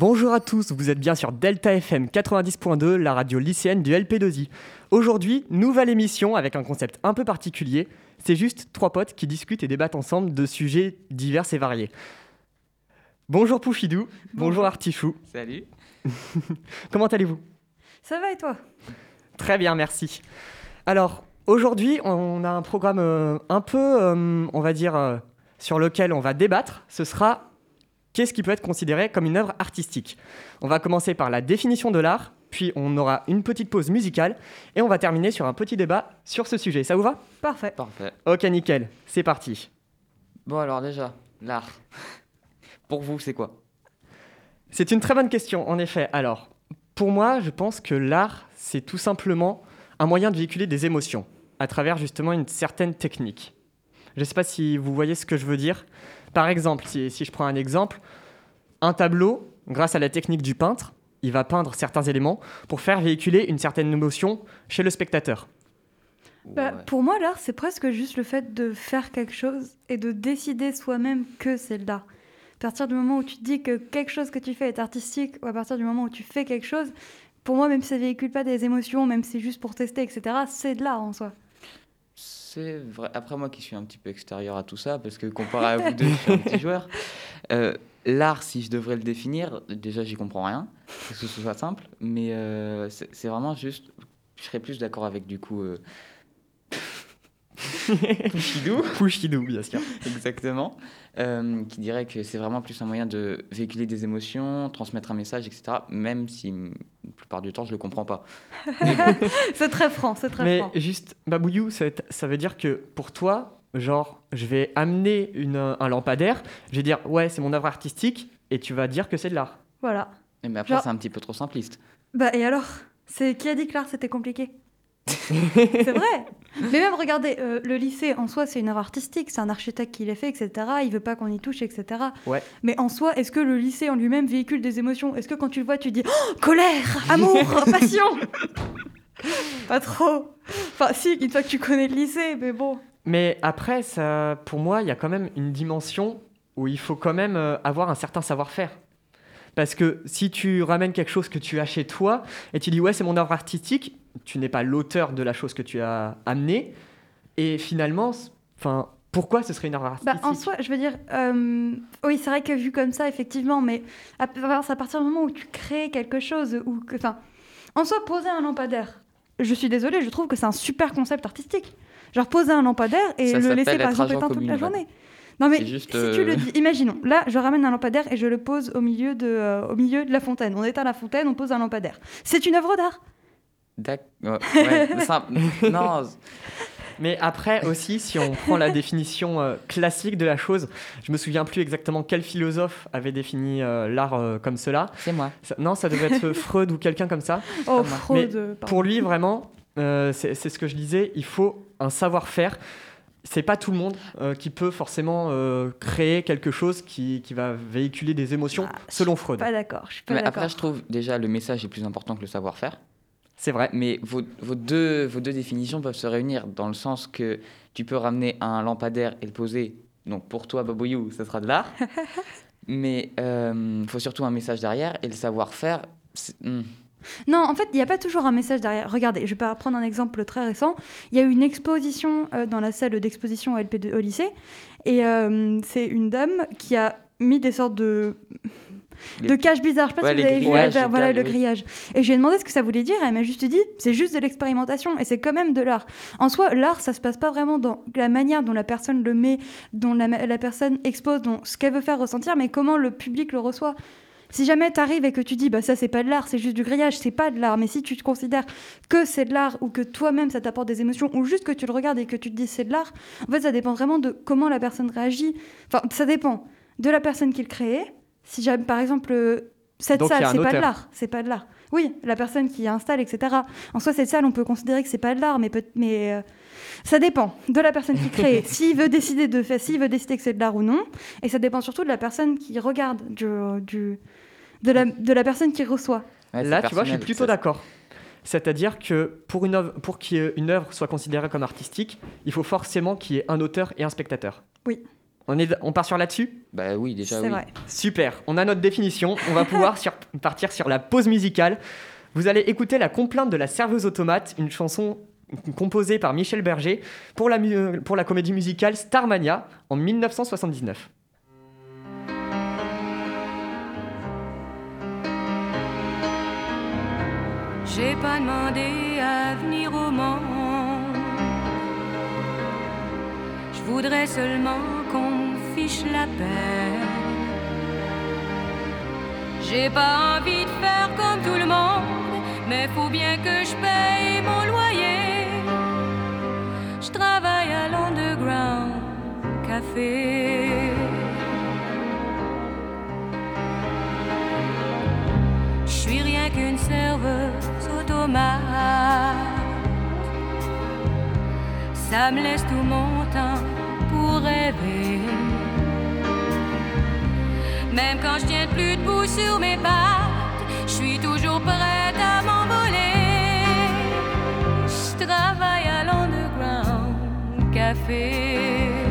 Bonjour à tous, vous êtes bien sur Delta FM 90.2, la radio lycéenne du LP2I. Aujourd'hui, nouvelle émission avec un concept un peu particulier. C'est juste trois potes qui discutent et débattent ensemble de sujets divers et variés. Bonjour Poufidou, bonjour, Artichou. Salut. Comment allez-vous? Ça va et toi? Très bien, merci. Alors, aujourd'hui, on a un programme euh, un peu, euh, on va dire, euh, sur lequel on va débattre. Ce sera qu'est-ce qui peut être considéré comme une œuvre artistique. On va commencer par la définition de l'art, puis on aura une petite pause musicale, et on va terminer sur un petit débat sur ce sujet. Ça vous va? Parfait. Parfait. Ok, nickel, c'est parti. Bon alors déjà, l'art. Pour vous, c'est quoi? C'est une très bonne question, en effet. Alors, pour moi, je pense que l'art, c'est tout simplement un moyen de véhiculer des émotions à travers justement une certaine technique. Je ne sais pas si vous voyez ce que je veux dire. Par exemple, si, si je prends un exemple, un tableau, grâce à la technique du peintre, il va peindre certains éléments pour faire véhiculer une certaine émotion chez le spectateur. Bah, Ouais. Pour moi, l'art, c'est presque juste le fait de faire quelque chose et de décider soi-même que c'est de l'art. À partir du moment où tu te dis que quelque chose que tu fais est artistique, ou à partir du moment où tu fais quelque chose, pour moi, même si ça véhicule pas des émotions, même si c'est juste pour tester, etc., c'est de l'art en soi. Après moi qui suis un petit peu extérieur à tout ça, parce que comparé à vous deux, je suis un petit joueur. euh, l'art, si je devrais le définir, déjà j'y comprends rien, que ce soit simple, mais euh, c'est c'est vraiment juste, je serais plus d'accord avec du coup. euh, Pouchidou, Pouchidou, bien sûr. exactement, euh, qui dirait que c'est vraiment plus un moyen de véhiculer des émotions, transmettre un message, etc. Même si la plupart du temps je le comprends pas. C'est très franc, c'est très Mais franc. juste, Babouillou, ça, veut être- ça veut dire que pour toi, genre, je vais amener une, un lampadaire, je vais dire, ouais, c'est mon œuvre artistique, et tu vas dire que c'est de l'art. Voilà. Mais après Genre- c'est un petit peu trop simpliste. Bah et alors? C'est qui a dit que l'art c'était compliqué? C'est vrai. Mais même regardez, euh, le lycée en soi c'est une œuvre artistique, c'est un architecte qui l'a fait, etc. Il veut pas qu'on y touche, etc. Ouais. Mais en soi, est-ce que le lycée en lui-même véhicule des émotions? Est-ce que quand tu le vois, tu dis Oh, colère, amour, passion? Pas trop. Enfin si, une fois que tu connais le lycée, mais bon. Mais après, ça, pour moi, il y a quand même une dimension où il faut quand même euh, avoir un certain savoir-faire. Parce que si tu ramènes quelque chose que tu as chez toi et tu dis ouais c'est mon œuvre artistique, tu n'es pas l'auteur de la chose que tu as amenée et finalement, enfin pourquoi ce serait une œuvre Bah, artistique? en soi, je veux dire, euh, oui, c'est vrai que vu comme ça, effectivement, mais à, c'est à partir du moment où tu crées quelque chose, ou enfin, en soi, poser un lampadaire, je suis désolée, je trouve que c'est un super concept artistique. Genre poser un lampadaire et Ça le laisser par exemple éteint toute la journée. Non mais juste, si tu le euh, dis, imaginons, là je ramène un lampadaire et je le pose au milieu de, euh, au milieu de la fontaine. On éteint la fontaine, on pose un lampadaire. C'est une œuvre d'art. D'accord. Ouais, mais ça- non, Mais après aussi, si on prend la définition euh, classique de la chose, je me souviens plus exactement quel philosophe avait défini euh, l'art euh, comme cela. c'est moi. Ça- non, ça devait être Freud ou quelqu'un comme ça. Oh. Freud. Pour lui, vraiment, euh, c'est ce que je disais, il faut un savoir-faire. C'est pas tout le monde euh, qui peut forcément euh, créer quelque chose qui, qui va véhiculer des émotions, Ah, selon Freud. Je suis pas Mais d'accord. après, je trouve déjà le message est plus important que le savoir-faire. C'est vrai. Mais vos, vos deux, vos deux définitions peuvent se réunir dans le sens que tu peux ramener un lampadaire et le poser. Donc pour toi, Baboyou, ça sera de l'art. Mais il faut surtout un message derrière et le savoir-faire. hmm. Non, en fait, il n'y a pas toujours un message derrière. Regardez, je vais prendre un exemple très récent. Il y a eu une exposition euh, dans la salle d'exposition au LP2 au lycée. Et euh, c'est une dame qui a mis des sortes de. De caches bizarres, je sais pas Ouais, si vous avez vu les voilà, le grillage. Et je lui ai demandé ce que ça voulait dire, et elle m'a juste dit c'est juste de l'expérimentation, et c'est quand même de l'art. En soi, l'art, ça se passe pas vraiment dans la manière dont la personne le met, dont la, la personne expose, dont ce qu'elle veut faire ressentir, mais comment le public le reçoit. Si jamais tu arrives et que tu dis bah ça c'est pas de l'art, c'est juste du grillage, c'est pas de l'art, mais si tu te considères que c'est de l'art ou que toi-même ça t'apporte des émotions ou juste que tu le regardes et que tu te dis c'est de l'art, en fait ça dépend vraiment de comment la personne réagit. Enfin, ça dépend de la personne qui le crée. Si jamais par exemple euh, cette Donc, salle c'est pas de l'art, c'est pas de l'art. Oui, la personne qui installe etc. En soi cette salle on peut considérer que c'est pas de l'art, mais peut mais euh, ça dépend de la personne qui crée. S'il veut décider de faire, s'il veut décider que c'est de l'art ou non, et ça dépend surtout de la personne qui regarde, du, du- de, la, de la personne qui reçoit. Ouais, Là, tu vois, je suis plutôt d'accord. C'est-à-dire que pour, une œuvre, pour qu'une œuvre soit considérée comme artistique, il faut forcément qu'il y ait un auteur et un spectateur. Oui. On, est, on part sur là-dessus? Bah oui, déjà C'est oui. vrai. Super, on a notre définition. On va pouvoir sur- partir sur la pause musicale. Vous allez écouter La complainte de la serveuse automate, une chanson composée par Michel Berger pour la, mu- pour la comédie musicale Starmania en 1979. J'ai pas demandé à venir au monde. Voudrais seulement qu'on fiche la paix. J'ai pas envie de faire comme tout le monde, mais faut bien que je paye mon loyer. Je travaille à l'underground café. Je suis rien qu'une serveuse automate. Ça me laisse tout mon Même quand je tiens plus debout sur mes pattes, je suis toujours prête à m'envoler. Je travaille à l'underground café.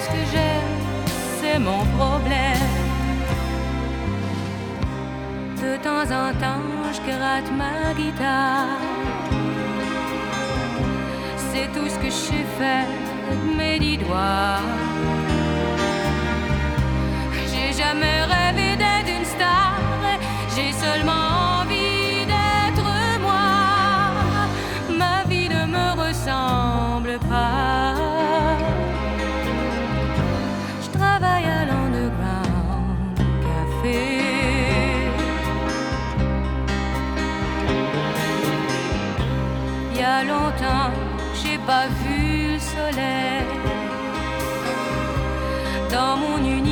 Ce que j'aime, c'est mon problème. De temps en temps, je gratte ma guitare. C'est tout ce que je sais faire de mes dix doigts. J'ai jamais rêvé d'être une star, j'ai seulement pas vu le soleil. Dans mon univers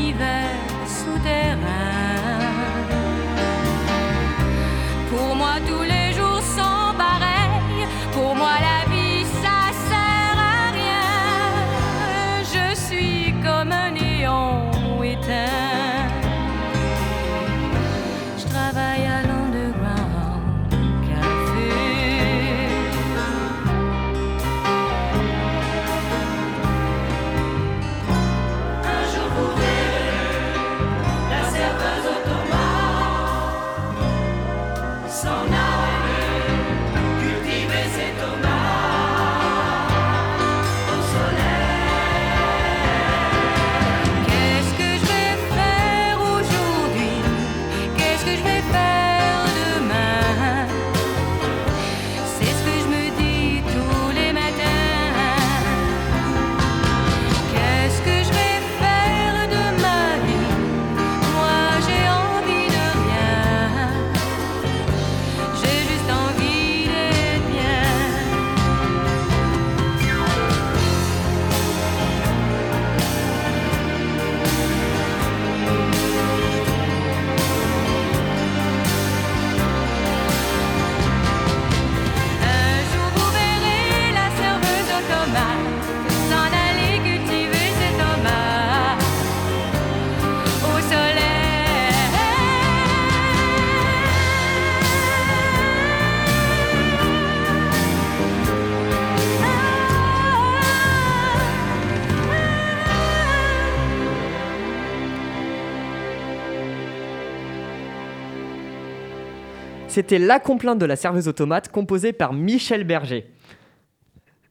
C'était La complainte de la serveuse automate composée par Michel Berger.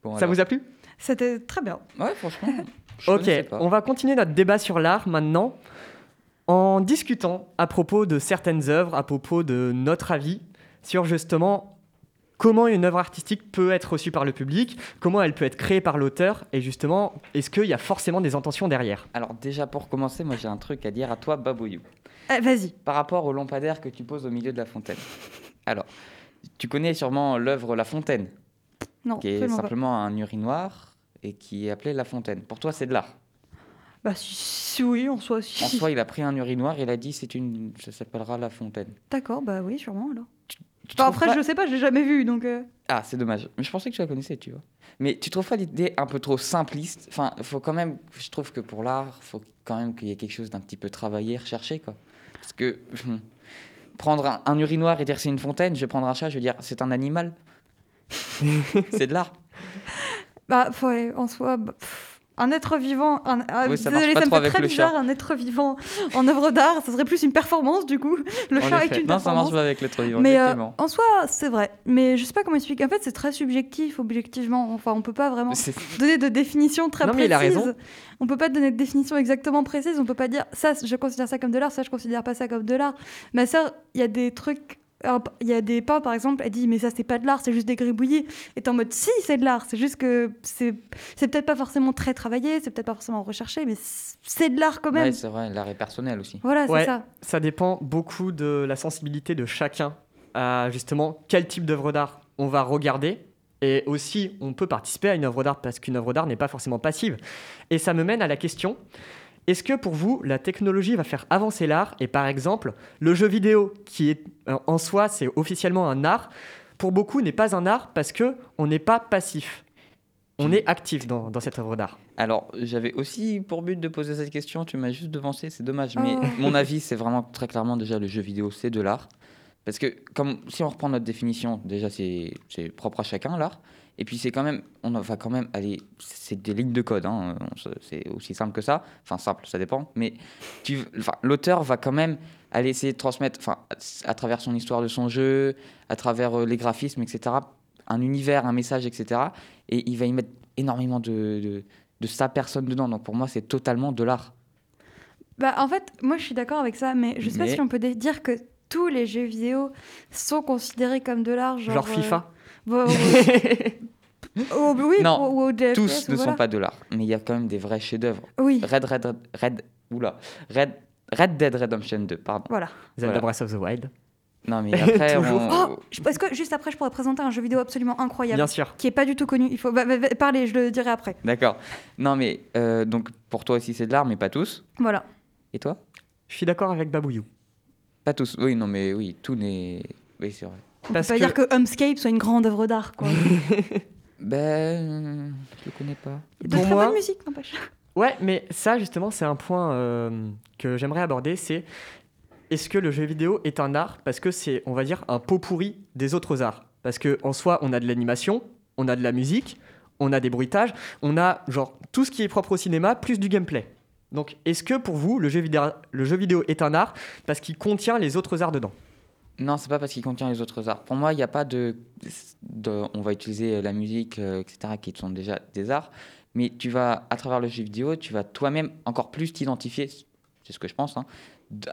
Bon, Ça vous a plu? C'était très bien. Ouais, franchement. je Ok, on va continuer notre débat sur l'art maintenant en discutant à propos de certaines œuvres, à propos de notre avis sur justement comment une œuvre artistique peut être reçue par le public, comment elle peut être créée par l'auteur et justement est-ce qu'il y a forcément des intentions derrière? Alors, déjà, pour commencer, moi, j'ai un truc à dire à toi, Babouyou. Eh, Vas-y. Par rapport au lampadaire que tu poses au milieu de la fontaine. Alors, tu connais sûrement l'œuvre La Fontaine, Non, qui est pas. simplement un urinoir et qui est appelé La Fontaine. Pour toi, c'est de l'art. Bah si, si oui, en soi, si. En soi, il a pris un urinoir, il a dit c'est une, ça s'appellera La Fontaine. D'accord, bah oui, sûrement alors. Tu Enfin, trouves après, pas- je sais pas, je l'ai jamais vu, donc... euh, Ah, c'est dommage. Mais je pensais que tu la connaissais, tu vois. Mais tu trouves pas l'idée un peu trop simpliste? Enfin, faut quand même. Je trouve que pour l'art, faut quand même qu'il y ait quelque chose d'un petit peu travaillé, recherché, quoi. Parce que hum, prendre un, un urinoir et dire c'est une fontaine, je vais prendre un chat, je vais dire c'est un animal. c'est de l'art. Bah, ouais, en soi, bah, un être vivant... Un, ah, Oui, ça désolé, ça me fait très bizarre, chat. un être vivant en œuvre d'art, ça serait plus une performance, du coup. Le En chat est une Non, ça marche pas avec l'être vivant, Mais euh, en soi, c'est vrai. Mais je sais pas comment expliquer. En fait, c'est très subjectif, objectivement. Enfin, on peut pas vraiment donner de définition très Non, mais précise. il a raison. On peut pas donner de définition exactement précise. On peut pas dire ça, je considère ça comme de l'art, ça, je considère pas ça comme de l'art. Ma sœur, il y a des trucs. Alors, Il y a des peints, par exemple, elle dit mais ça c'est pas de l'art, c'est juste des gribouillis. Et en mode si c'est de l'art, c'est juste que c'est peut-être pas forcément très travaillé, c'est peut-être pas forcément recherché, mais c'est de l'art quand même. Ouais, c'est vrai, l'art est personnel aussi. voilà, c'est ça. Ça dépend beaucoup de la sensibilité de chacun à justement quel type d'œuvre d'art on va regarder. Et aussi, on peut participer à une œuvre d'art parce qu'une œuvre d'art n'est pas forcément passive. Et ça me mène à la question est-ce que pour vous, la technologie va faire avancer l'art Et par exemple, le jeu vidéo, qui est euh, en soi, c'est officiellement un art, pour beaucoup n'est pas un art parce que on n'est pas passif. On est actif dans, dans cette œuvre d'art. Alors, j'avais aussi pour but de poser cette question, tu m'as juste devancé, c'est dommage. Mais Oh. mon avis, c'est vraiment très clairement déjà le jeu vidéo, c'est de l'art. Parce que comme si on reprend notre définition, déjà c'est c'est propre à chacun l'art. Et puis c'est quand même, on va quand même aller, c'est des lignes de code, hein, c'est aussi simple que ça. Enfin simple, ça dépend. Mais tu, enfin, l'auteur va quand même aller essayer de transmettre, enfin à, travers son histoire de son jeu, à travers euh, les graphismes, etc. Un univers, un message, etc. Et il va y mettre énormément de, de, de sa personne dedans. Donc pour moi, c'est totalement de l'art. Bah, en fait, moi je suis d'accord avec ça, mais je sais pas si on peut dire que tous les jeux vidéo sont considérés comme de l'art. Genre, Genre euh, FIFA. Oh, oui, Non, ou- ou des Tous ne voilà. sont pas de l'art, mais il y a quand même des vrais chefs-d'œuvre. Oui, Red, Red, Red, Red, oula, Red, Red Dead Redemption 2, pardon. voilà. Zelda Voilà. Breath of the Wild. Non, mais après, on- Oh, est-ce que juste après je pourrais présenter un jeu vidéo absolument incroyable Bien sûr. qui est pas du tout connu Il faut bah, bah, bah, parler, je le dirai après. D'accord. Non, mais euh, donc pour toi aussi, c'est de l'art, mais pas tous. Voilà. Et toi? Je suis d'accord avec Babouyou. Pas tous. Oui, non, mais oui, tout n'est. Oui, c'est vrai. On Parce peut pas que- dire que Homescape soit une grande œuvre d'art. quoi. Ben, je le connais pas. Il y a de Pour très moi- bonne musique, n'empêche. Ouais, mais ça, justement, c'est un point euh, que j'aimerais aborder, c'est est-ce que le jeu vidéo est un art Parce que c'est, on va dire, un pot pourri des autres arts? Parce que en soi, on a de l'animation, on a de la musique, on a des bruitages, on a genre tout ce qui est propre au cinéma, plus du gameplay. Donc, est-ce que pour vous, le jeu vidéo, le jeu vidéo est un art parce qu'il contient les autres arts dedans? Non, c'est pas parce qu'il contient les autres arts. Pour moi, il n'y a pas de, de- On va utiliser la musique, euh, etc., qui sont déjà des arts. Mais tu vas, à travers le jeu vidéo, tu vas toi-même encore plus t'identifier, c'est ce que je pense, hein,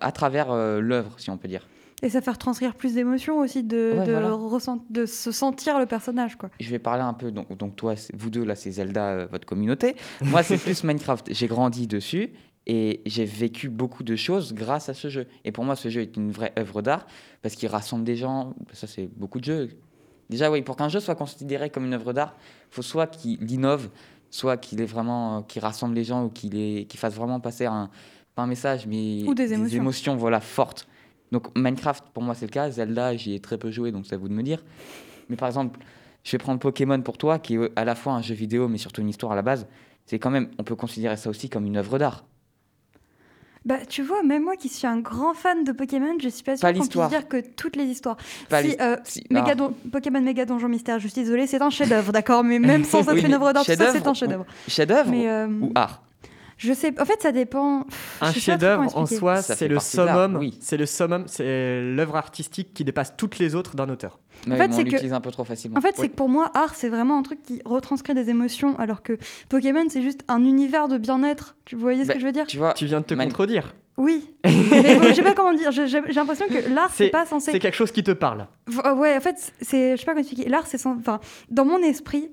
à travers euh, l'œuvre, si on peut dire. Et ça fait transcrire plus d'émotions aussi, de, Ouais, de, voilà. ressent- de se sentir le personnage. quoi. Je vais parler un peu, donc, donc toi, vous deux, là, c'est Zelda, euh, votre communauté. Moi, c'est plus Minecraft. J'ai grandi dessus et j'ai vécu beaucoup de choses grâce à ce jeu. Et pour moi, ce jeu est une vraie œuvre d'art parce qu'il rassemble des gens. Ça, c'est beaucoup de jeux. Déjà, oui, pour qu'un jeu soit considéré comme une œuvre d'art, il faut soit qu'il innove, soit qu'il est vraiment, qu'il rassemble les gens ou qu'il est, qu'il fasse vraiment passer un, pas un message, mais Ou des émotions. voilà, fortes. Donc Minecraft, pour moi, c'est le cas. Zelda, j'y ai très peu joué, donc c'est à vous de me dire. Mais par exemple, je vais prendre Pokémon pour toi, qui est à la fois un jeu vidéo, mais surtout une histoire à la base. C'est quand même, on peut considérer ça aussi comme une œuvre d'art. Bah, tu vois, même moi qui suis un grand fan de Pokémon, je suis pas sûre qu'on puisse dire que toutes les histoires. Pas si, euh, si- ah. Pokémon Méga Donjon Mystère, je suis désolée, c'est un chef-d'œuvre, d'accord Mais même sans être Oui, une œuvre d'art, ça, c'est un ou- chef-d'œuvre. Chef-d'œuvre Mais euh, ou art Je sais. En fait, ça dépend. Un chef-d'œuvre en soi, c'est fait le summum. oui. C'est le summum, c'est l'œuvre artistique qui dépasse toutes les autres d'un auteur. Mais fait, on c'est que- l'utilise un peu trop facilement. En fait, c'est que pour moi, art, c'est vraiment un truc qui retranscrit des émotions, alors que Pokémon, c'est juste un univers de bien-être. Tu voyez ce Bah, que je veux dire tu vois, Tu viens de te contredire. Oui. Mais bon, je sais pas comment dire. J'ai l'impression que l'art, c'est pas censé. C'est quelque chose qui te parle. V- Ouais, en fait, c'est, je sais pas comment expliquer. L'art, c'est sans... enfin, dans mon esprit,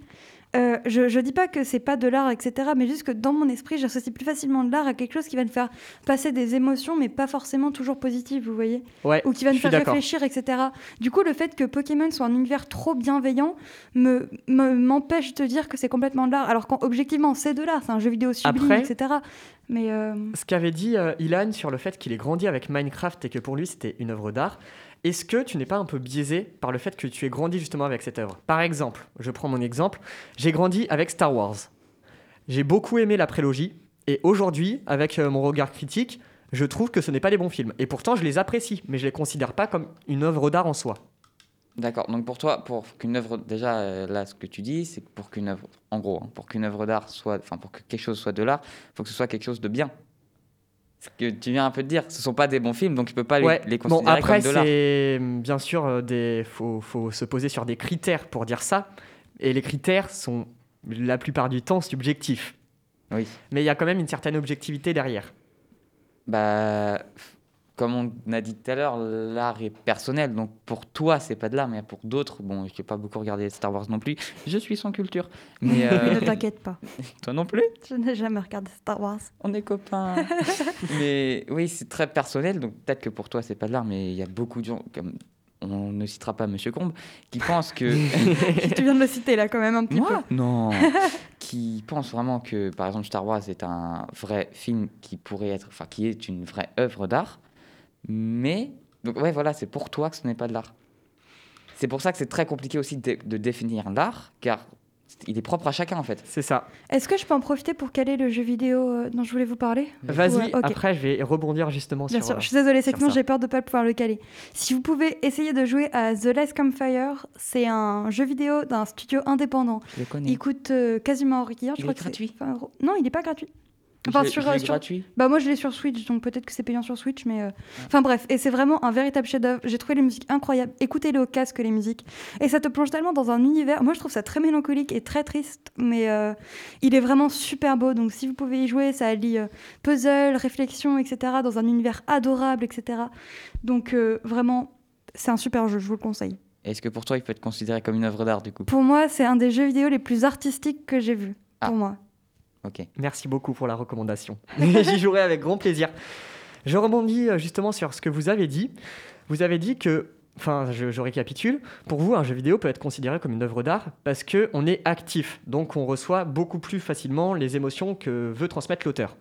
euh, je, je dis pas que c'est pas de l'art, etc., mais juste que dans mon esprit, j'associe plus facilement de l'art à quelque chose qui va me faire passer des émotions, mais pas forcément toujours positives, vous voyez, Ouais. ou qui va me faire réfléchir, etc. Du coup, le fait que Pokémon soit un univers trop bienveillant me, me- m'empêche de dire que c'est complètement de l'art, alors qu'objectivement, c'est de l'art, c'est un jeu vidéo sublime, Après- etc. Mais euh, Ce qu'avait dit euh, Ilan sur le fait qu'il ait grandi avec Minecraft et que pour lui c'était une œuvre d'art, est-ce que tu n'es pas un peu biaisé par le fait que tu aies grandi justement avec cette œuvre? Par exemple, je prends mon exemple, j'ai grandi avec Star Wars. J'ai beaucoup aimé la prélogie et aujourd'hui, avec euh, mon regard critique, je trouve que ce n'est pas des bons films. Et pourtant, je les apprécie, mais je les considère pas comme une œuvre d'art en soi. D'accord. Donc pour toi, pour qu'une œuvre, déjà euh, là, ce que tu dis, c'est pour qu'une œuvre, en gros, hein, pour qu'une œuvre d'art soit, enfin pour que quelque chose soit de l'art, il faut que ce soit quelque chose de bien. Ce que tu viens un peu de dire, ce sont pas des bons films, donc tu peux pas les- Ouais. les, Bon, considérer après, comme de c'est bien sûr euh, des. Faut, faut se poser sur des critères pour dire ça. Et les critères sont la plupart du temps subjectifs. Oui. Mais il y a quand même une certaine objectivité derrière. Bah, comme on a dit tout à l'heure, l'art est personnel. Donc pour toi, c'est pas de l'art, mais pour d'autres, bon, je n'ai pas beaucoup regardé Star Wars non plus. Je suis sans culture. Mais euh, ne t'inquiète pas, toi non plus, je n'ai jamais regardé Star Wars. on est copains. mais oui, c'est très personnel. Donc peut-être que pour toi, c'est pas de l'art, mais il y a beaucoup de gens, comme on ne citera pas Monsieur Combe, qui pensent que. tu viens de le citer là quand même un petit Moi? Non. qui pensent vraiment que, par exemple, Star Wars est un vrai film qui pourrait être, enfin, qui est une vraie œuvre d'art. Mais, donc, ouais, voilà, c'est pour toi que ce n'est pas de l'art. C'est pour ça que c'est très compliqué aussi de, de définir l'art, car il est propre à chacun, en fait. C'est ça. Est-ce que je peux en profiter pour caler le jeu vidéo euh, dont je voulais vous parler? Vas-y, Ouais, ok. après, je vais rebondir justement Bien sur. sûr, euh, je suis désolée, c'est que ça. j'ai peur de pas pouvoir le caler. Si vous pouvez essayer de jouer à The Last Campfire, c'est un jeu vidéo d'un studio indépendant. Je le connais. Il coûte euh, quasiment rien. Je Il crois est que c'est gratuit 20 euros. Non, il n'est pas gratuit. Enfin, sur, euh, sur- gratuit. Bah moi je l'ai sur Switch, donc peut-être que c'est payant sur Switch, mais... euh, Enfin bref, et c'est vraiment un véritable chef-d'œuvre. J'ai trouvé les musiques incroyables. Écoutez-les au casque, les musiques. Et ça te plonge tellement dans un univers... Moi je trouve ça très mélancolique et très triste, mais euh, il est vraiment super beau. Donc si vous pouvez y jouer, ça allie euh, puzzle, réflexion, etc. dans un univers adorable, etc. Donc euh, vraiment, c'est un super jeu, je vous le conseille. Est-ce que pour toi, il peut être considéré comme une œuvre d'art, du coup? Pour moi, c'est un des jeux vidéo les plus artistiques que j'ai vu. Ah. Pour moi. Merci beaucoup pour la recommandation. J'y jouerai avec grand plaisir. Je rebondis euh, justement sur ce que vous avez dit. Vous avez dit que, enfin, je, je récapitule. Pour vous, un jeu vidéo peut être considéré comme une œuvre d'art parce que on est actif, donc on reçoit beaucoup plus facilement les émotions que veut transmettre l'auteur.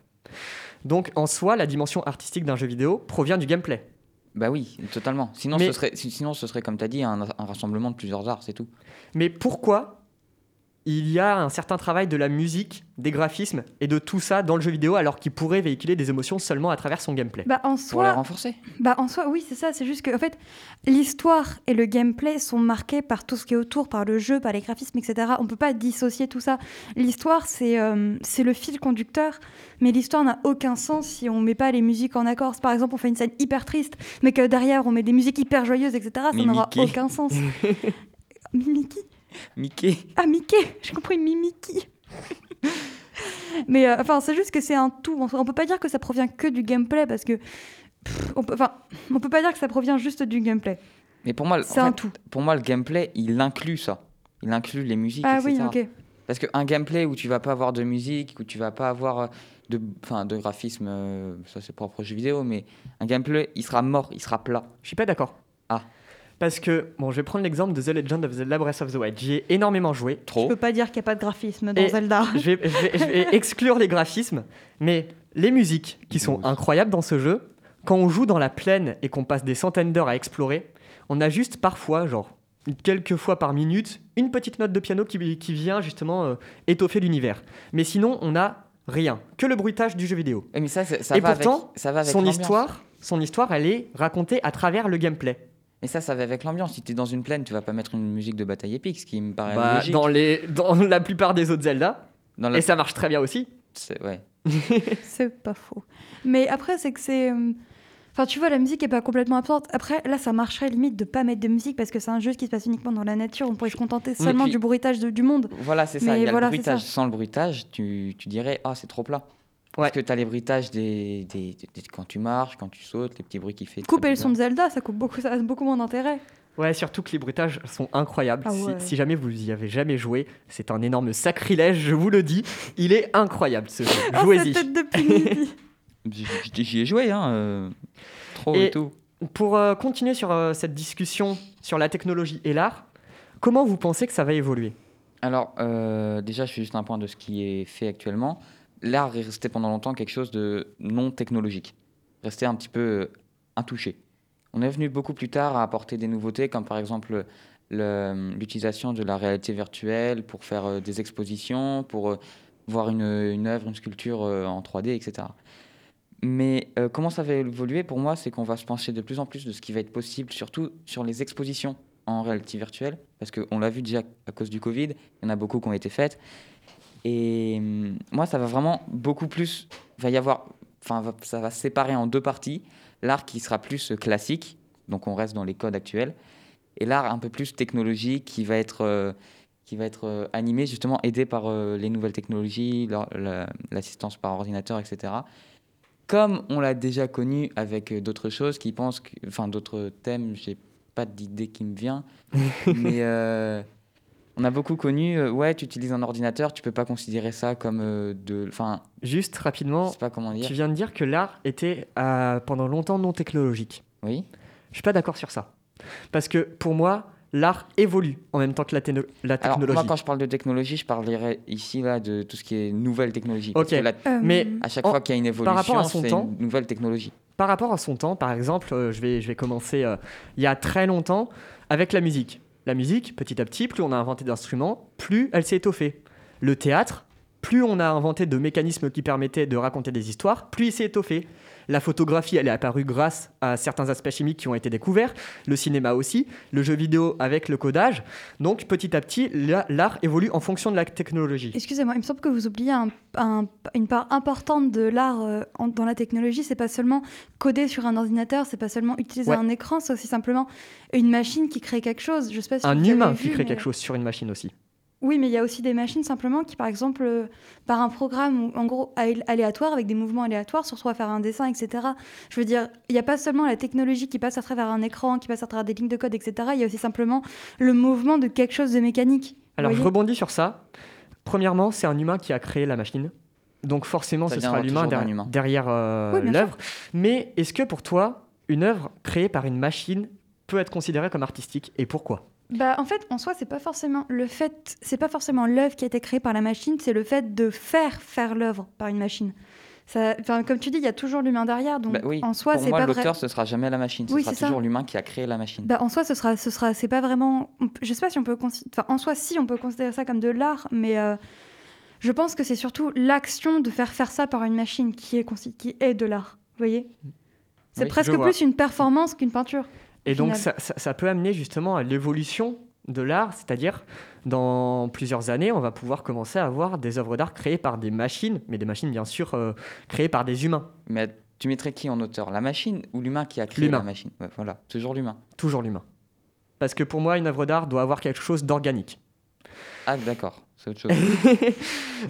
Donc, en soi, la dimension artistique d'un jeu vidéo provient du gameplay. Bah oui, totalement. Sinon, Mais- ce serait, si- sinon, ce serait, comme tu as dit, un, un rassemblement de plusieurs arts, c'est tout. Mais pourquoi il y a un certain travail de la musique, des graphismes et de tout ça dans le jeu vidéo alors qu'il pourrait véhiculer des émotions seulement à travers son gameplay Bah en Pour soi, les renforcer. Bah en soi, oui, c'est ça. C'est juste que, en fait, l'histoire et le gameplay sont marqués par tout ce qui est autour, par le jeu, par les graphismes, etc. On peut pas dissocier tout ça. L'histoire, c'est euh, c'est le fil conducteur, mais l'histoire n'a aucun sens si on met pas les musiques en accord. Si, par exemple, on fait une scène hyper triste, mais que derrière on met des musiques hyper joyeuses, etc. Ça n'aura aucun sens. Mimiki? Mickey. Ah, Mickey J'ai compris Mimiki. Mais euh, enfin, c'est juste que c'est un tout. On, on peut pas dire que ça provient que du gameplay parce que. pff, on peut, enfin, on peut pas dire que ça provient juste du gameplay. Mais pour moi, C'est un fait, tout. pour moi, le gameplay, il inclut ça. Il inclut les musiques, Ah etc. oui, ok. Parce qu'un gameplay où tu vas pas avoir de musique, où tu vas pas avoir euh, de, enfin, de graphisme, euh, ça c'est propre aux jeux vidéo, mais un gameplay, il sera mort, il sera plat. Je suis pas d'accord. Ah. Parce que, bon, je vais prendre l'exemple de The Legend of Zelda Breath of the Wild. J'y ai énormément joué. Je Trop. peux pas dire qu'il n'y a pas de graphisme dans Et- Zelda. Je vais, je vais- je vais exclure les graphismes, mais les musiques qui sont Oui. incroyables dans ce jeu, quand on joue dans la plaine et qu'on passe des centaines d'heures à explorer, on a juste parfois, genre, quelques fois par minute, une petite note de piano qui, qui vient justement euh, étoffer l'univers. Mais sinon, on n'a rien, que le bruitage du jeu vidéo. Mais ça, Et va pourtant, avec, ça va avec Son histoire, son histoire, elle est racontée à travers le gameplay. Et ça, ça va avec l'ambiance. Si tu es dans une plaine, tu vas pas mettre une musique de bataille épique, ce qui me paraît Bah, logique. dans, les, dans la plupart des autres Zelda, Dans la- et ça marche très bien aussi. c'est- ouais. c'est pas faux. Mais après, c'est que c'est. euh, Enfin, tu vois, la musique est pas complètement absente. Après, là, ça marcherait limite de pas mettre de musique parce que c'est un jeu qui se passe uniquement dans la nature. On pourrait se contenter seulement puis- du bruitage de- du monde. Voilà, c'est ça. Mais Il y a voilà, le bruitage. Sans le bruitage, tu, tu dirais, ah, c'est trop plat. Ouais. Parce que tu as les bruitages des, des, des- quand tu marches, quand tu sautes, les petits bruits qu'il fait. Couper le son de Zelda, ça coupe beaucoup, ça a beaucoup moins d'intérêt. Ouais, surtout que les bruitages sont incroyables. Ah Si- ouais. si, jamais vous y avez jamais joué, c'est un énorme sacrilège, je vous le dis. Il est incroyable ce jeu. Oh, Jouez-y. cette tête de Pinky. J'y- ai joué, hein. euh, trop et, Et- tout. Pour euh, continuer sur euh, cette discussion sur la technologie et l'art, comment vous pensez que ça va évoluer? Alors, euh, déjà, je fais juste un point de ce qui est fait actuellement. L'art est resté pendant longtemps quelque chose de non technologique, resté un petit peu euh, intouché. On est venu beaucoup plus tard à apporter des nouveautés, comme par exemple le- l'utilisation de la réalité virtuelle pour faire euh, des expositions, pour euh, voir une, œuvre, une sculpture en 3D, etc. Mais comment ça va évoluer? Pour moi, c'est qu'on va se pencher de plus en plus de ce qui va être possible, surtout sur les expositions en réalité virtuelle, parce qu'on l'a vu déjà à cause du Covid, il y en a beaucoup qui ont été faites. Et hum, moi, ça va vraiment beaucoup plus. Va y avoir. Enfin, ça va se séparer en deux parties. L'art qui sera plus euh, classique, donc on reste dans les codes actuels, et l'art un peu plus technologique qui va être. euh, qui va être euh, animé, justement aidé par euh, les nouvelles technologies, la- la- l'assistance par ordinateur, etc. Comme on l'a déjà connu avec d'autres choses qui pensent, enfin d'autres thèmes, j'ai pas d'idée qui me vient, mais on a beaucoup connu, euh, ouais, tu utilises un ordinateur, tu peux pas considérer ça comme euh, de. Enfin, Juste rapidement, je sais pas comment dire. tu viens de dire que l'art était euh, pendant longtemps non technologique. Oui. Je suis pas d'accord sur ça. Parce que pour moi, l'art évolue en même temps que la, la Alors, technologie. moi, quand je parle de technologie, je parlerai ici là de tout ce qui est nouvelle technologie. Parce Ok. que là, Euh, Mais- à chaque En- fois qu'il y a une par rapport à évolution, son c'est temps- une nouvelle technologie. Par rapport à son temps, par exemple, euh, je, vais, je vais commencer euh, il y a très longtemps avec la musique. La musique, petit à petit, plus on a inventé d'instruments, plus elle s'est étoffée. Le théâtre, plus on a inventé de mécanismes qui permettaient de raconter des histoires, plus il s'est étoffé. La photographie, elle est apparue grâce à certains aspects chimiques qui ont été découverts, le cinéma aussi, le jeu vidéo avec le codage. Donc petit à petit, la- l'art évolue en fonction de la technologie. Excusez-moi, il me semble que vous oubliez un- un- une part importante de l'art euh, dans la technologie. C'est pas seulement coder sur un ordinateur, c'est pas seulement utiliser Ouais. un écran, c'est aussi simplement une machine qui crée quelque chose. Je sais pas si Un vous avez humain vu, qui crée mais- quelque chose sur une machine aussi. Oui, mais il y a aussi des machines simplement qui, par exemple, euh, par un programme en gros al- aléatoire, avec des mouvements aléatoires, se retrouvent à faire un dessin, etc. Je veux dire, il n'y a pas seulement la technologie qui passe à travers un écran, qui passe à travers des lignes de code, etc. Il y a aussi simplement le mouvement de quelque chose de mécanique. Alors je rebondis sur ça. Premièrement, c'est un humain qui a créé la machine. Donc forcément, Ça ce sera l'humain derrière, humain. derrière euh, Oui, l'œuvre. Mais est-ce que pour toi, une œuvre créée par une machine peut être considérée comme artistique? Et pourquoi? Bah, en fait, en soi, c'est pas forcément le fait, c'est pas forcément l'œuvre qui a été créée par la machine, c'est le fait de faire faire l'œuvre par une machine. Ça, enfin, comme tu dis, il y a toujours l'humain derrière, donc Bah oui, en soi, Pour c'est moi, pas vrai. l'auteur, ce sera jamais la machine. Ce Oui, sera toujours l'humain qui a créé la machine. Bah, en soi, ce sera, ce sera, c'est pas vraiment. on peut- Je sais pas si on peut. Enfin, en soi, si on peut considérer ça comme de l'art, mais euh, je pense que c'est surtout l'action de faire faire ça par une machine qui est, consi- qui est de l'art. Vous voyez? C'est Oui, presque plus une performance qu'une peinture. Et donc ça, ça- ça peut amener justement à l'évolution de l'art, c'est-à-dire dans plusieurs années, on va pouvoir commencer à avoir des œuvres d'art créées par des machines, mais des machines bien sûr euh, créées par des humains, Mais tu mettrais qui en auteur? La machine ou l'humain qui a créé la machine? Ouais, Voilà, toujours l'humain. toujours l'humain. Parce que pour moi, une œuvre d'art doit avoir quelque chose d'organique. Ah, d'accord, c'est autre chose.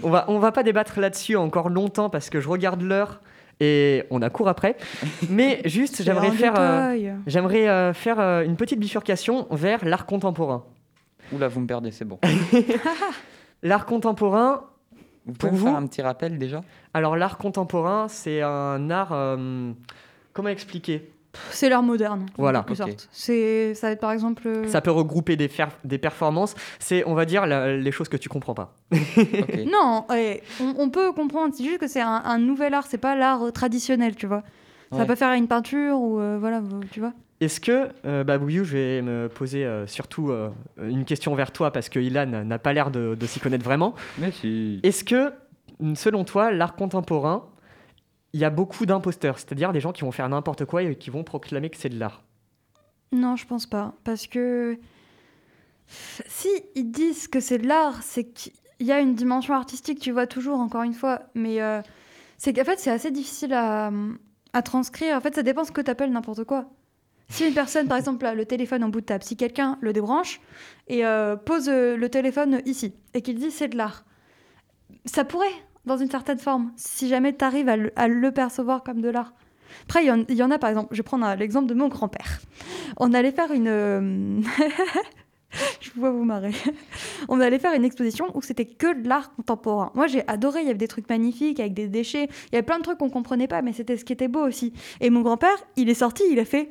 on va, on va pas débattre là-dessus encore longtemps parce que je regarde l'heure et on a cours après. Mais juste, j'aimerais faire, euh, j'aimerais euh, faire euh, une petite bifurcation vers l'art contemporain. Oula, vous me perdez, c'est bon. L'art contemporain, Vous Pour pouvez me vous faire un petit rappel déjà? Alors l'art contemporain, c'est un art. euh, comment expliquer? C'est l'art moderne. en Voilà. quelque sorte. C'est, ça va être par exemple. euh, Ça peut regrouper des, fer- des performances. C'est, on va dire, la- les choses que tu comprends pas. Non, on, on peut comprendre. C'est juste que c'est un, un nouvel art. C'est pas l'art euh, traditionnel, tu vois. Ça Ouais. pas faire une peinture ou euh, voilà, tu vois. Est-ce que, euh, bah, Bouyou, je vais me poser euh, surtout euh, une question vers toi parce que Ilan n'a pas l'air de, de s'y connaître vraiment. Mais si. Est-ce que, selon toi, l'art contemporain, il y a beaucoup d'imposteurs, c'est-à-dire des gens qui vont faire n'importe quoi et qui vont proclamer que c'est de l'art Non, je pense pas. Parce que si ils disent que c'est de l'art, c'est qu'il y a une dimension artistique, tu vois, toujours, encore une fois. Mais euh, C'est qu'en fait, c'est assez difficile à, transcrire. En fait, ça dépend ce que tu appelles n'importe quoi. Si une personne, par exemple, a le téléphone en bout de table, si quelqu'un le débranche et euh, pose euh, le téléphone ici et qu'il dit c'est de l'art, ça pourrait, dans une certaine forme, si jamais tu arrives à, le- à le percevoir comme de l'art. Après, il y, en- il y en a, par exemple, je vais prendre l'exemple de mon grand-père. On allait faire une. euh, je vois vous marrer. On allait faire une exposition où c'était que de l'art contemporain. Moi, j'ai adoré. Il y avait des trucs magnifiques avec des déchets. Il y avait plein de trucs qu'on comprenait pas, mais c'était ce qui était beau aussi. Et mon grand-père, il est sorti, il a fait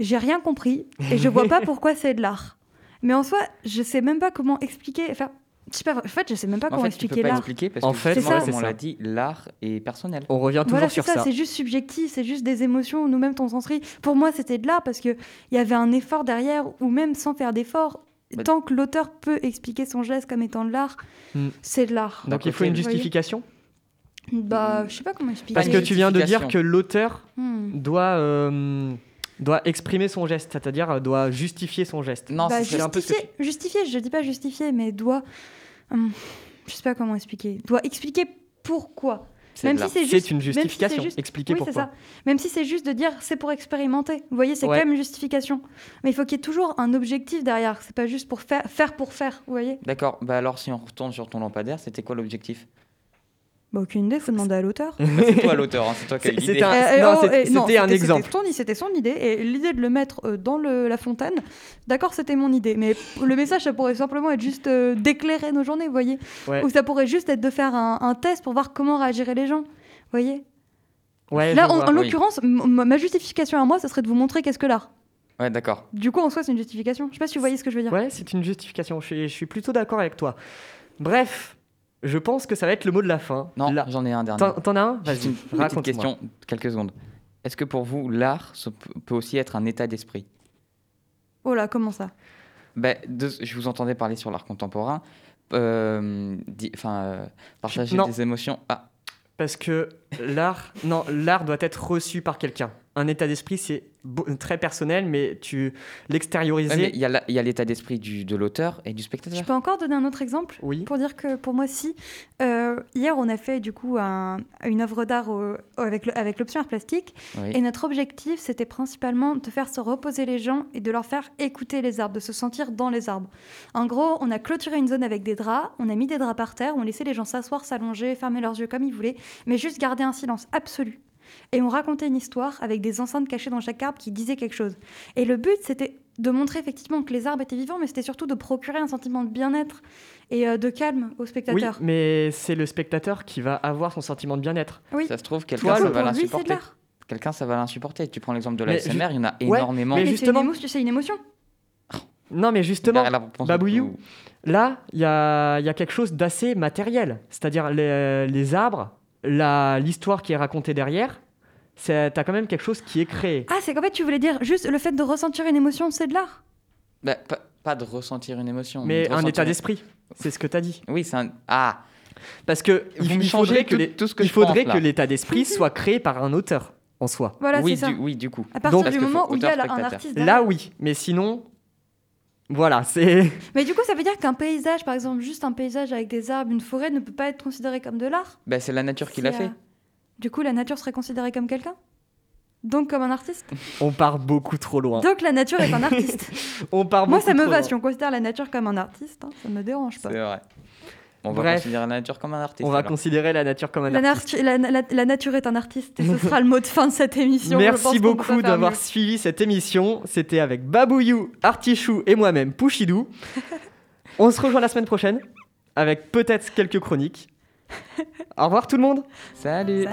J'ai rien compris et je vois pas pourquoi c'est de l'art. Mais en soi, je sais même pas comment expliquer. Enfin, je sais pas, en fait, je sais même pas En comment fait, expliquer pas l'art. expliquer parce En que fait, ça. comme on l'a dit, l'art est personnel. On revient toujours Voilà, sur c'est ça, ça. c'est juste subjectif, c'est juste des émotions, nous-mêmes, ton sensory. Pour moi, c'était de l'art parce qu'il y avait un effort derrière, ou même sans faire d'effort. Bah- Tant que l'auteur peut expliquer son geste comme étant de l'art, Hmm. c'est de l'art. Donc il faut une justification Bah, je sais pas comment expliquer. Parce que tu viens de dire que l'auteur Hmm. doit, euh, doit exprimer son geste, c'est-à-dire euh, doit justifier son geste. Non, Bah, c'est un peu ce que justifier, justifier, je dis pas justifier, mais doit. Hum, je sais pas comment expliquer. Doit expliquer pourquoi. c'est Même si c'est juste. une si justification. juste- Expliquer oui, pourquoi. ça. Même si c'est juste de dire c'est pour expérimenter. Vous voyez, c'est Ouais. quand même une justification. Mais il faut qu'il y ait toujours un objectif derrière. C'est pas juste pour faire, faire pour faire. Vous voyez D'accord, bah alors si on retourne sur ton lampadaire, c'était quoi l'objectif? Bah, aucune idée, faut demander à l'auteur. C'est toi l'auteur, hein, c'est toi qui as eu C'est- l'idée. c'était un- exemple. C'était son, c'était son idée. Et l'idée de le mettre euh, dans le- la fontaine, d'accord, c'était mon idée. Mais le message, ça pourrait simplement être juste euh, d'éclairer nos journées, vous voyez Ouais. Ou ça pourrait juste être de faire un, un test pour voir comment réagiraient les gens. Vous voyez Ouais, Là, en, vois. en oui. l'occurrence, ma justification à moi, ça serait de vous montrer qu'est-ce que l'art. Ouais, d'accord. Du coup, en soi, c'est une justification. Je sais pas si vous voyez ce que je veux dire. Ouais, c'est une justification. Je suis, je suis plutôt d'accord avec toi. Bref, je pense que ça va être le mot de la fin. Non, Là- j'en ai un dernier. T'en as un Vas-y, une petite question, quelques secondes. Est-ce que pour vous, l'art ça peut aussi être un état d'esprit? Oh là, comment ça? Ben, de- Je vous entendais parler sur l'art contemporain. euh, di- euh, partager Non. des émotions. Ah, Parce que l'art, non, l'art doit être reçu par quelqu'un. Un état d'esprit, c'est très personnel, mais tu l'extérioriser. il y a l'état d'esprit du- de l'auteur et du Je spectateur. peux encore donner un autre exemple Oui. pour dire que pour moi, si. Euh, hier, on a fait du coup un- une œuvre d'art avec l'option art plastique. Oui. Et notre objectif, c'était principalement de faire se reposer les gens et de leur faire écouter les arbres, de se sentir dans les arbres. En gros, on a clôturé une zone avec des draps, on a mis des draps par terre, on laissait les gens s'asseoir, s'allonger, fermer leurs yeux comme ils voulaient, mais juste garder un silence absolu. Et on racontait une histoire avec des enceintes cachées dans chaque arbre qui disaient quelque chose. Et le but, c'était de montrer effectivement que les arbres étaient vivants, mais c'était surtout de procurer un sentiment de bien-être et euh, de calme aux Oui, spectateurs. mais c'est le spectateur qui va avoir son sentiment de bien-être. Oui. Ça se trouve, quelqu'un, va l'insupporter. Quelqu'un, ça va l'insupporter. Tu prends l'exemple de la Mais SMR, il y en a Ouais, énormément. mais Mais c'est une, justement- émo- c'est une émotion. Non, mais justement, Babouyou. là, il y a, il y a quelque chose d'assez matériel. C'est-à-dire les, les arbres, l'histoire qui est racontée derrière, t'as quand même quelque chose qui est créé. Ah, c'est qu'en fait, tu voulais dire juste le fait de ressentir une émotion, c'est de l'art? Bah, pas, pas de ressentir une émotion. mais un ressentir- état d'esprit, c'est ce que t'as dit. Oui, c'est un. Ah Parce que Vous il, me il changez faudrait que tout- les- tout ce que il faudrait pense, que l'état d'esprit soit créé par un auteur en soi. Voilà, oui, c'est ça. du, oui, du coup. À partir Donc- du moment où il y a un artiste. Là, oui, mais sinon, voilà, c'est. Mais du coup, ça veut dire qu'un paysage, par exemple, juste un paysage avec des arbres, une forêt, ne peut pas être considéré comme de l'art? Bah, c'est la nature qui l'a fait. Du coup, la nature serait considérée comme quelqu'un? Donc comme un artiste? On part beaucoup trop loin. Donc la nature est un artiste. On part Moi, beaucoup ça me trop va. loin. Si on considère la nature comme un artiste, hein, ça me dérange pas. C'est vrai. On va Bref. considérer la nature comme un artiste. On va alors. considérer la nature comme un La, artiste. la- la- la nature est un artiste et ce sera le mot de fin de cette émission. Merci beaucoup d'avoir suivi cette émission. C'était avec Babouyou, Artichou et moi-même, Pouchidou. On se rejoint la semaine prochaine avec peut-être quelques chroniques. Au revoir tout le monde. Salut